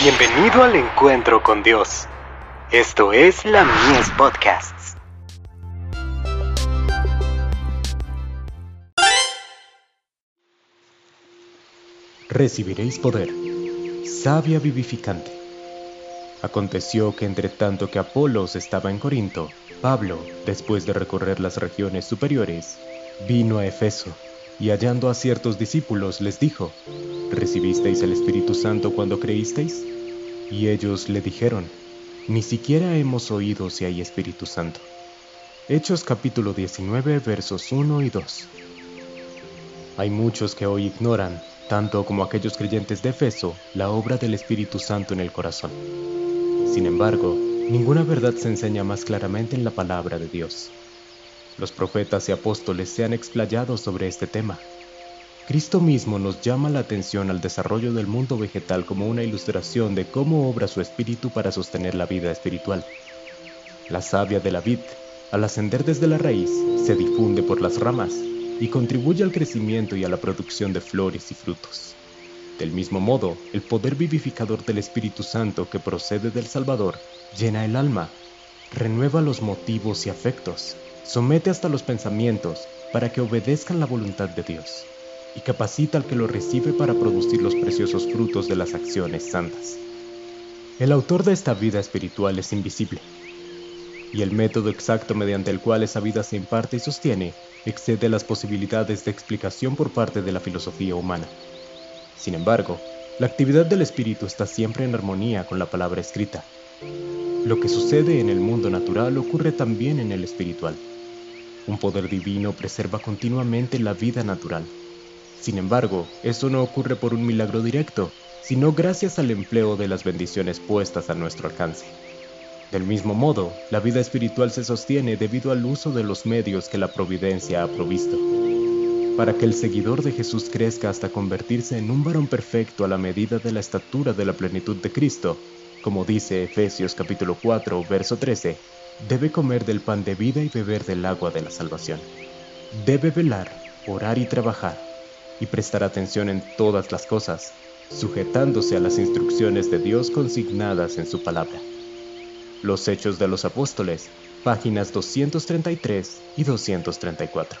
Bienvenido al encuentro con Dios. Esto es la Mies Podcasts. Recibiréis poder. Sabia vivificante. Aconteció que entre tanto que Apolos estaba en Corinto, Pablo, después de recorrer las regiones superiores, vino a Efeso y hallando a ciertos discípulos les dijo, ¿recibisteis el Espíritu Santo cuando creísteis? Y ellos le dijeron, ni siquiera hemos oído si hay Espíritu Santo. Hechos capítulo 19 versos 1 y 2. Hay muchos que hoy ignoran, tanto como aquellos creyentes de Efeso, la obra del Espíritu Santo en el corazón. Sin embargo, ninguna verdad se enseña más claramente en la palabra de Dios. Los profetas y apóstoles se han explayado sobre este tema. Cristo mismo nos llama la atención al desarrollo del mundo vegetal como una ilustración de cómo obra su espíritu para sostener la vida espiritual. La savia de la vid, al ascender desde la raíz, se difunde por las ramas y contribuye al crecimiento y a la producción de flores y frutos. Del mismo modo, el poder vivificador del Espíritu Santo que procede del Salvador llena el alma, renueva los motivos y afectos, somete hasta los pensamientos para que obedezcan la voluntad de Dios y capacita al que lo recibe para producir los preciosos frutos de las acciones santas. El autor de esta vida espiritual es invisible, y el método exacto mediante el cual esa vida se imparte y sostiene excede las posibilidades de explicación por parte de la filosofía humana. Sin embargo, la actividad del espíritu está siempre en armonía con la palabra escrita. Lo que sucede en el mundo natural ocurre también en el espiritual. Un poder divino preserva continuamente la vida natural. Sin embargo, eso no ocurre por un milagro directo, sino gracias al empleo de las bendiciones puestas a nuestro alcance. Del mismo modo, la vida espiritual se sostiene debido al uso de los medios que la providencia ha provisto. Para que el seguidor de Jesús crezca hasta convertirse en un varón perfecto a la medida de la estatura de la plenitud de Cristo, como dice Efesios capítulo 4, verso 13, debe comer del pan de vida y beber del agua de la salvación. Debe velar, orar y trabajar, y prestar atención en todas las cosas, sujetándose a las instrucciones de Dios consignadas en su palabra. Los Hechos de los Apóstoles, páginas 233 y 234.